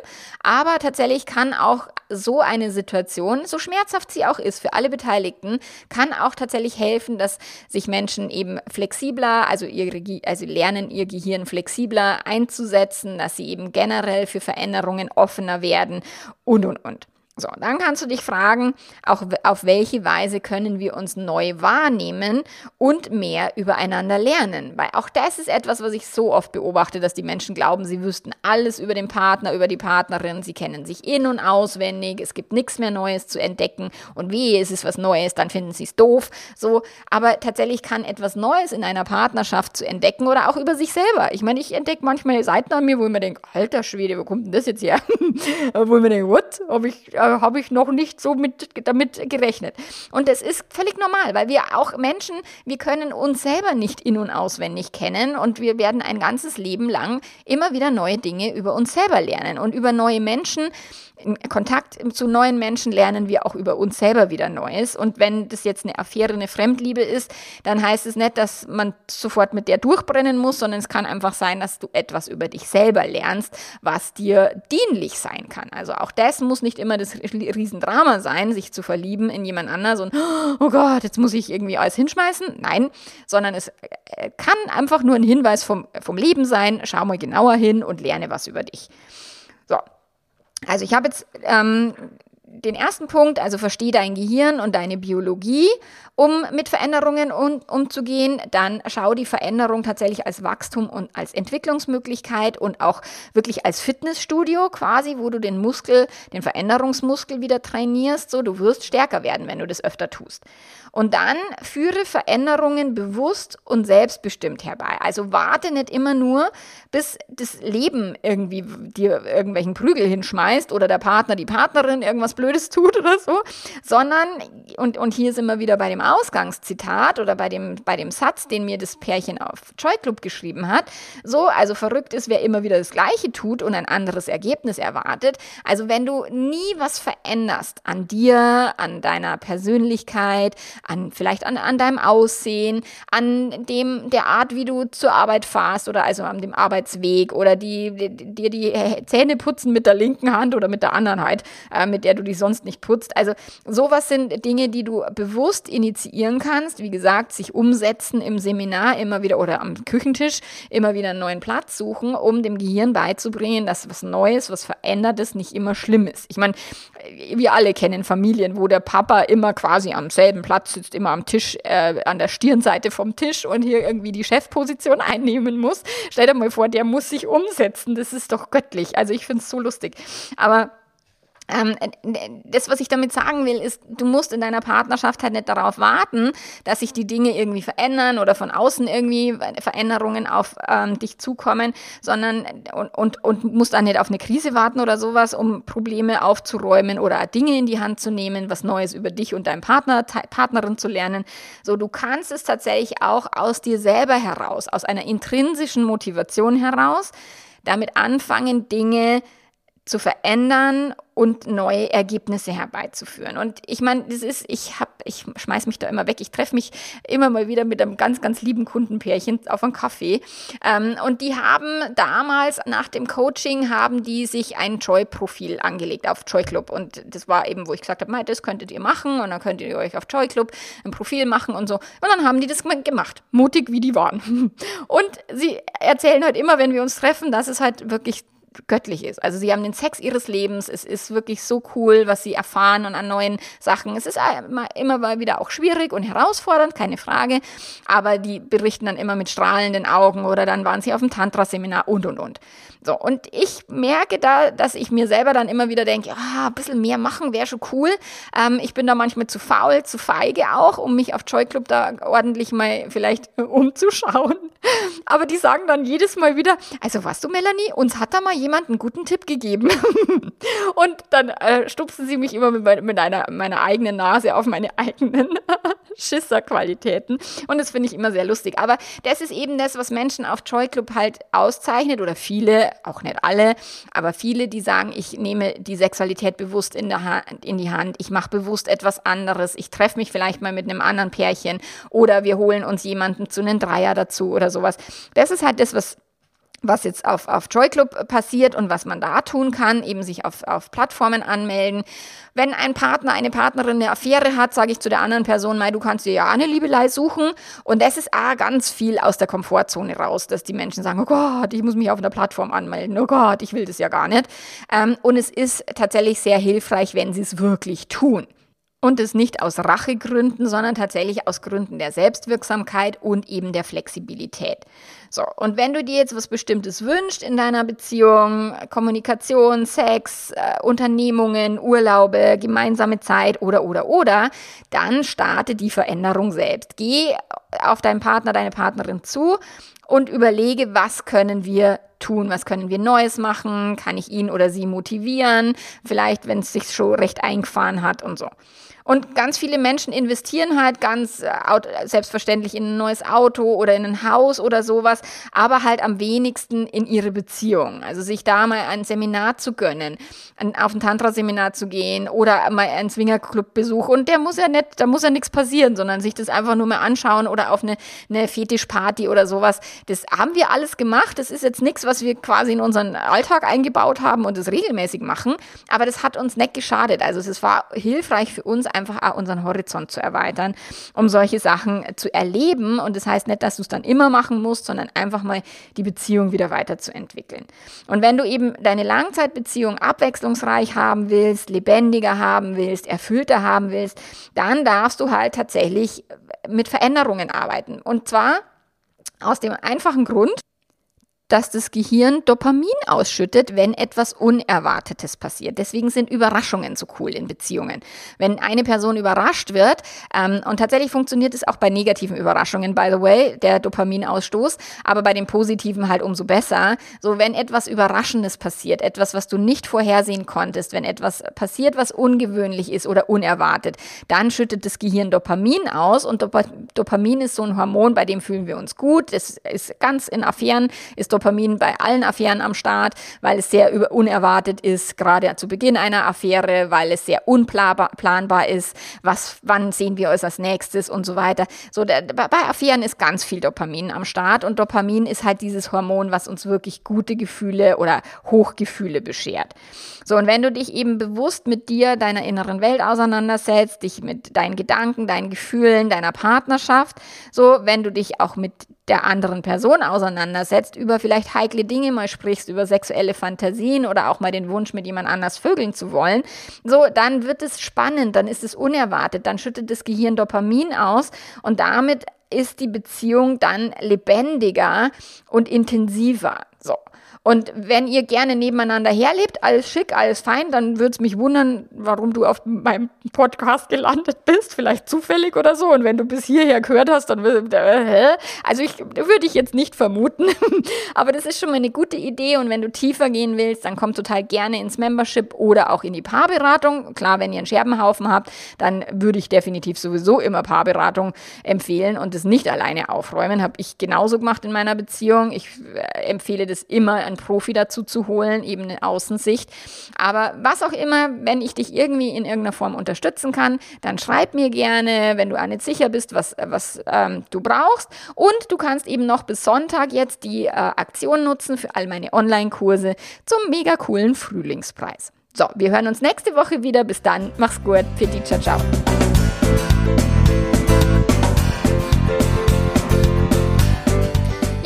Aber tatsächlich kann auch so eine Situation, so schmerzhaft sie auch ist für alle Beteiligten, kann auch tatsächlich helfen, dass sich Menschen eben flexibler, also ihr ihre, also lernen ihr Gehirn flexibler einzusetzen, dass sie eben generell für Veränderungen offener werden und, und, und. So, dann kannst du dich fragen, auch auf welche Weise können wir uns neu wahrnehmen und mehr übereinander lernen. Weil auch das ist etwas, was ich so oft beobachte, dass die Menschen glauben, sie wüssten alles über den Partner, über die Partnerin, sie kennen sich in- und auswendig, es gibt nichts mehr Neues zu entdecken und wie es ist was Neues, dann finden sie es doof. So, aber tatsächlich kann etwas Neues in einer Partnerschaft zu entdecken oder auch über sich selber. Ich meine, ich entdecke manchmal Seiten an mir, wo ich mir denke, alter Schwede, wo kommt denn das jetzt her? wo ich mir denke, what? Ob ich habe ich noch nicht so mit, damit gerechnet. Und das ist völlig normal, weil wir auch Menschen, wir können uns selber nicht in- und auswendig kennen und wir werden ein ganzes Leben lang immer wieder neue Dinge über uns selber lernen und über neue Menschen in Kontakt zu neuen Menschen lernen wir auch über uns selber wieder Neues. Und wenn das jetzt eine Affäre, eine Fremdliebe ist, dann heißt es nicht, dass man sofort mit der durchbrennen muss, sondern es kann einfach sein, dass du etwas über dich selber lernst, was dir dienlich sein kann. Also auch das muss nicht immer das Riesendrama sein, sich zu verlieben in jemand anders und, oh Gott, jetzt muss ich irgendwie alles hinschmeißen. Nein, sondern es äh, kann einfach nur ein Hinweis vom, vom Leben sein. Schau mal genauer hin und lerne was über dich. So, also ich habe jetzt ähm, den ersten Punkt, also verstehe dein Gehirn und deine Biologie, um mit Veränderungen um, umzugehen. Dann schau die Veränderung tatsächlich als Wachstum und als Entwicklungsmöglichkeit und auch wirklich als Fitnessstudio quasi, wo du den Muskel, den Veränderungsmuskel wieder trainierst. So, du wirst stärker werden, wenn du das öfter tust. Und dann führe Veränderungen bewusst und selbstbestimmt herbei. Also warte nicht immer nur, bis das Leben irgendwie dir irgendwelchen Prügel hinschmeißt oder der Partner, die Partnerin irgendwas Blödes tut oder so, sondern, und, und hier sind wir wieder bei dem Ausgangszitat oder bei dem, bei dem Satz, den mir das Pärchen auf Joy Club geschrieben hat. So, also verrückt ist, wer immer wieder das Gleiche tut und ein anderes Ergebnis erwartet. Also wenn du nie was veränderst an dir, an deiner Persönlichkeit, an vielleicht an, an deinem Aussehen, an dem der Art, wie du zur Arbeit fahrst oder also an dem Arbeitsweg oder die dir die, die, Zähne putzen mit der linken Hand oder mit der anderen halt, äh, mit der du die sonst nicht putzt. Also sowas sind Dinge, die du bewusst initiieren kannst. Wie gesagt, sich umsetzen im Seminar immer wieder oder am Küchentisch immer wieder einen neuen Platz suchen, um dem Gehirn beizubringen, dass was Neues, was Verändertes nicht immer schlimm ist. Ich meine, wir alle kennen Familien, wo der Papa immer quasi am selben Platz sitzt immer am Tisch, äh, an der Stirnseite vom Tisch und hier irgendwie die Chefposition einnehmen muss. Stell dir mal vor, der muss sich umsetzen. Das ist doch göttlich. Also ich finde es so lustig. Aber ähm, das, was ich damit sagen will, ist, du musst in deiner Partnerschaft halt nicht darauf warten, dass sich die Dinge irgendwie verändern oder von außen irgendwie Veränderungen auf ähm, dich zukommen, sondern und, und, und musst dann nicht auf eine Krise warten oder sowas, um Probleme aufzuräumen oder Dinge in die Hand zu nehmen, was Neues über dich und deinen Partner, Partnerin zu lernen. So, du kannst es tatsächlich auch aus dir selber heraus, aus einer intrinsischen Motivation heraus, damit anfangen, Dinge zu verändern und neue Ergebnisse herbeizuführen. Und ich meine, das ist, ich habe, ich schmeiß mich da immer weg. Ich treffe mich immer mal wieder mit einem ganz, ganz lieben Kundenpärchen auf einen Kaffee. Ähm, und die haben damals nach dem Coaching haben die sich ein Joy-Profil angelegt auf Joy Club. Und das war eben, wo ich gesagt habe, das könntet ihr machen und dann könnt ihr euch auf Joy Club ein Profil machen und so. Und dann haben die das gemacht, mutig wie die waren. Und sie erzählen halt immer, wenn wir uns treffen, dass es halt wirklich göttlich ist. Also sie haben den Sex ihres Lebens. Es ist wirklich so cool, was sie erfahren und an neuen Sachen. Es ist immer, immer mal wieder auch schwierig und herausfordernd, keine Frage. Aber die berichten dann immer mit strahlenden Augen oder dann waren sie auf dem Tantra-Seminar und, und, und. So, und ich merke da, dass ich mir selber dann immer wieder denke, ah, ein bisschen mehr machen wäre schon cool. Ähm, ich bin da manchmal zu faul, zu feige auch, um mich auf Joy Club da ordentlich mal vielleicht umzuschauen. Aber die sagen dann jedes Mal wieder, also was du, Melanie, uns hat da mal jemand einen guten Tipp gegeben. und dann äh, stupsen sie mich immer mit, mit einer, meiner eigenen Nase auf meine eigenen Schisserqualitäten. Und das finde ich immer sehr lustig. Aber das ist eben das, was Menschen auf Joy Club halt auszeichnet oder viele, auch nicht alle, aber viele, die sagen, ich nehme die Sexualität bewusst in, der Hand, in die Hand, ich mache bewusst etwas anderes, ich treffe mich vielleicht mal mit einem anderen Pärchen oder wir holen uns jemanden zu einem Dreier dazu oder sowas. Das ist halt das, was was jetzt auf, auf Joy Club passiert und was man da tun kann, eben sich auf, auf Plattformen anmelden. Wenn ein Partner, eine Partnerin eine Affäre hat, sage ich zu der anderen Person, Mai, du kannst dir ja eine Liebelei suchen. Und das ist auch ganz viel aus der Komfortzone raus, dass die Menschen sagen, oh Gott, ich muss mich auf einer Plattform anmelden. Oh Gott, ich will das ja gar nicht. Ähm, und es ist tatsächlich sehr hilfreich, wenn sie es wirklich tun. Und es nicht aus Rachegründen, sondern tatsächlich aus Gründen der Selbstwirksamkeit und eben der Flexibilität. So, und wenn du dir jetzt was Bestimmtes wünschst in deiner Beziehung, Kommunikation, Sex, äh, Unternehmungen, Urlaube, gemeinsame Zeit oder, oder, oder, dann starte die Veränderung selbst. Geh auf deinen Partner, deine Partnerin zu und überlege, was können wir tun, was können wir Neues machen, kann ich ihn oder sie motivieren, vielleicht wenn es sich schon recht eingefahren hat und so. Und ganz viele Menschen investieren halt ganz äh, selbstverständlich in ein neues Auto oder in ein Haus oder sowas, aber halt am wenigsten in ihre Beziehung. Also sich da mal ein Seminar zu gönnen, auf ein Tantra-Seminar zu gehen oder mal einen Swingerclub-Besuch. Und der muss ja nicht, da muss ja nichts passieren, sondern sich das einfach nur mal anschauen oder auf eine, eine Fetischparty oder sowas. Das haben wir alles gemacht. Das ist jetzt nichts, was wir quasi in unseren Alltag eingebaut haben und das regelmäßig machen. Aber das hat uns nicht geschadet. Also es war hilfreich für uns, einfach auch unseren Horizont zu erweitern, um solche Sachen zu erleben. Und das heißt nicht, dass du es dann immer machen musst, sondern einfach mal die Beziehung wieder weiterzuentwickeln. Und wenn du eben deine Langzeitbeziehung abwechslungsreich haben willst, lebendiger haben willst, erfüllter haben willst, dann darfst du halt tatsächlich mit Veränderungen arbeiten. Und zwar aus dem einfachen Grund, dass das Gehirn Dopamin ausschüttet, wenn etwas Unerwartetes passiert. Deswegen sind Überraschungen so cool in Beziehungen. Wenn eine Person überrascht wird, ähm, und tatsächlich funktioniert es auch bei negativen Überraschungen, by the way, der Dopaminausstoß, aber bei den positiven halt umso besser. So, wenn etwas Überraschendes passiert, etwas, was du nicht vorhersehen konntest, wenn etwas passiert, was ungewöhnlich ist oder unerwartet, dann schüttet das Gehirn Dopamin aus und Dop Dopamin ist so ein Hormon, bei dem fühlen wir uns gut. Das ist ganz in Affären, ist Dopamin Dopamin bei allen Affären am Start, weil es sehr unerwartet ist, gerade zu Beginn einer Affäre, weil es sehr unplanbar ist, was, wann sehen wir uns als nächstes und so weiter. So, der, bei Affären ist ganz viel Dopamin am Start und Dopamin ist halt dieses Hormon, was uns wirklich gute Gefühle oder Hochgefühle beschert. So, und wenn du dich eben bewusst mit dir, deiner inneren Welt auseinandersetzt, dich mit deinen Gedanken, deinen Gefühlen, deiner Partnerschaft, so, wenn du dich auch mit der anderen Person auseinandersetzt, über vielleicht heikle Dinge mal sprichst, über sexuelle Fantasien oder auch mal den Wunsch, mit jemand anders vögeln zu wollen, so, dann wird es spannend, dann ist es unerwartet, dann schüttet das Gehirn Dopamin aus und damit ist die Beziehung dann lebendiger und intensiver. So. Und wenn ihr gerne nebeneinander herlebt, alles schick, alles fein, dann würde es mich wundern, warum du auf meinem Podcast gelandet bist, vielleicht zufällig oder so. Und wenn du bis hierher gehört hast, dann äh? Also ich würde ich jetzt nicht vermuten, aber das ist schon mal eine gute Idee. Und wenn du tiefer gehen willst, dann komm total gerne ins Membership oder auch in die Paarberatung. Klar, wenn ihr einen Scherbenhaufen habt, dann würde ich definitiv sowieso immer Paarberatung empfehlen und das nicht alleine aufräumen. Habe ich genauso gemacht in meiner Beziehung. Ich äh, empfehle das immer einen Profi dazu zu holen, eben eine Außensicht. Aber was auch immer, wenn ich dich irgendwie in irgendeiner Form unterstützen kann, dann schreib mir gerne, wenn du auch nicht sicher bist, was, was ähm, du brauchst. Und du kannst eben noch bis Sonntag jetzt die äh, Aktion nutzen für all meine Online-Kurse zum mega coolen Frühlingspreis. So, wir hören uns nächste Woche wieder. Bis dann, mach's gut. Pfiat, ciao, ciao.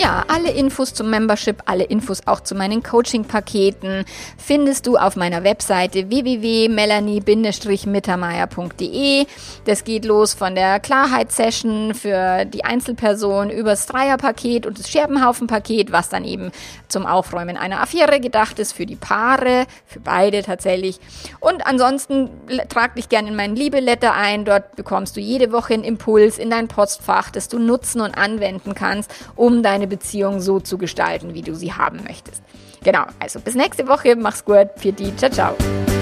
Ja, alle Infos zum Membership, alle Infos auch zu meinen Coaching-Paketen findest du auf meiner Webseite www.melanie-mittermeier.de. Das geht los von der Klarheitssession für die Einzelperson übers Dreierpaket und das Scherbenhaufen-Paket, was dann eben zum Aufräumen einer Affäre gedacht ist, für die Paare, für beide tatsächlich. Und ansonsten trag dich gerne in meinen Liebeletter ein. Dort bekommst du jede Woche einen Impuls in dein Postfach, das du nutzen und anwenden kannst, um deine Beziehung so zu gestalten, wie du sie haben möchtest. Genau, also bis nächste Woche, mach's gut, für die, ciao, ciao.